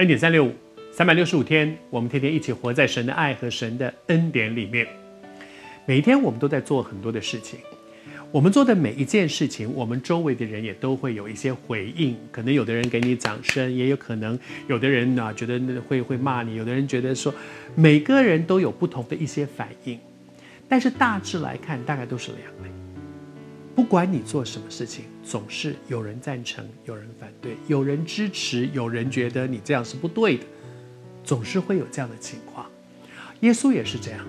恩典三六五，三百六十五天，我们天天一起活在神的爱和神的恩典里面。每一天，我们都在做很多的事情。我们做的每一件事情，我们周围的人也都会有一些回应。可能有的人给你掌声，也有可能有的人呢、觉得会会骂你，有的人觉得说，每个人都有不同的一些反应。但是大致来看，大概都是两类。不管你做什么事情，总是有人赞成，有人反对，有人支持，有人觉得你这样是不对的，总是会有这样的情况。耶稣也是这样。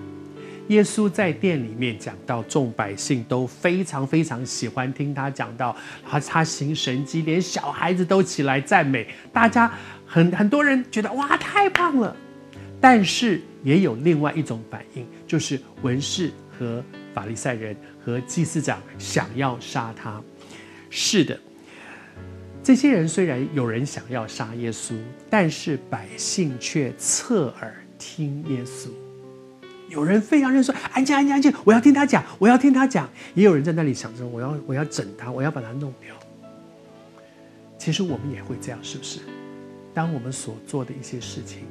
耶稣在殿里面讲到，众百姓都非常非常喜欢听他讲到，他他行神迹，连小孩子都起来赞美，大家很很多人觉得哇，太棒了。但是也有另外一种反应，就是文士和法利赛人和祭司长想要杀他。是的，这些人虽然有人想要杀耶稣，但是百姓却侧耳听耶稣。有人非常认说：“安静，安静，安静！我要听他讲，我要听他讲。”也有人在那里想着：“我要，我要整他，我要把他弄掉。”其实我们也会这样，是不是？当我们所做的一些事情，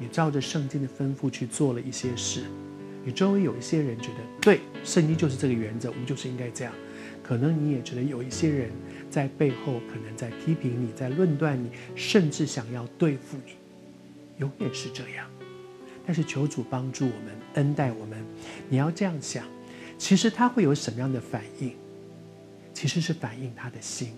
你照着圣经的吩咐去做了一些事，你周围有一些人觉得对，圣经就是这个原则，我们就是应该这样。可能你也觉得有一些人在背后可能在批评你，在论断你，甚至想要对付你，永远是这样。但是求主帮助我们，恩待我们。你要这样想，其实他会有什么样的反应？其实是反映他的心。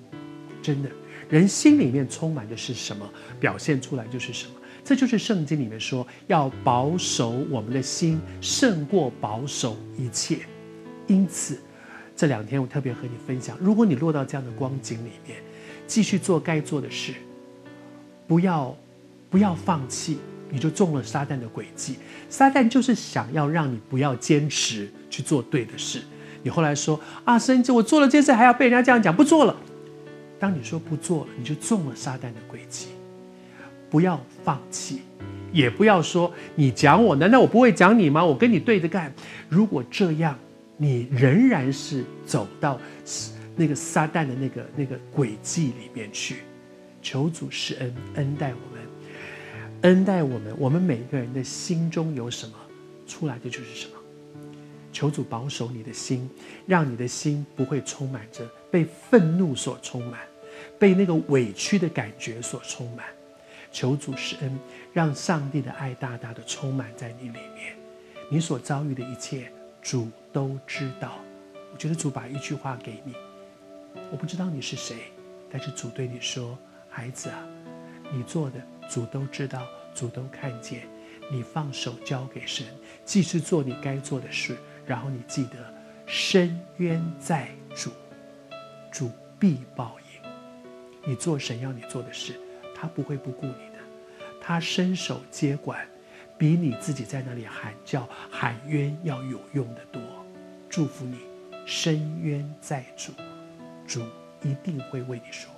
真的，人心里面充满的是什么，表现出来就是什么。这就是圣经里面说，要保守我们的心，胜过保守一切。因此，这两天我特别和你分享：如果你落到这样的光景里面，继续做该做的事，不要不要放弃，你就中了撒旦的诡计。撒旦就是想要让你不要坚持去做对的事。你后来说啊，神，我做了这件事，还要被人家这样讲，不做了。当你说不做了，你就中了撒旦的诡计。不要放弃，也不要说你讲我，难道我不会讲你吗？我跟你对着干。如果这样，你仍然是走到那个撒旦的那个那个轨迹里面去。求主施恩，恩待我们，恩待我们。我们每一个人的心中有什么，出来的就是什么。求主保守你的心，让你的心不会充满着被愤怒所充满，被那个委屈的感觉所充满。求主施恩，让上帝的爱大大的充满在你里面。你所遭遇的一切，主都知道。我觉得主把一句话给你，我不知道你是谁，但是主对你说：“孩子啊，你做的主都知道，主都看见。你放手交给神，继续做你该做的事。然后你记得，伸冤在主，主必报应。你做神要你做的事。”他不会不顾你的，他伸手接管，比你自己在那里喊叫喊冤要有用的多。祝福你，深渊在主，主一定会为你说。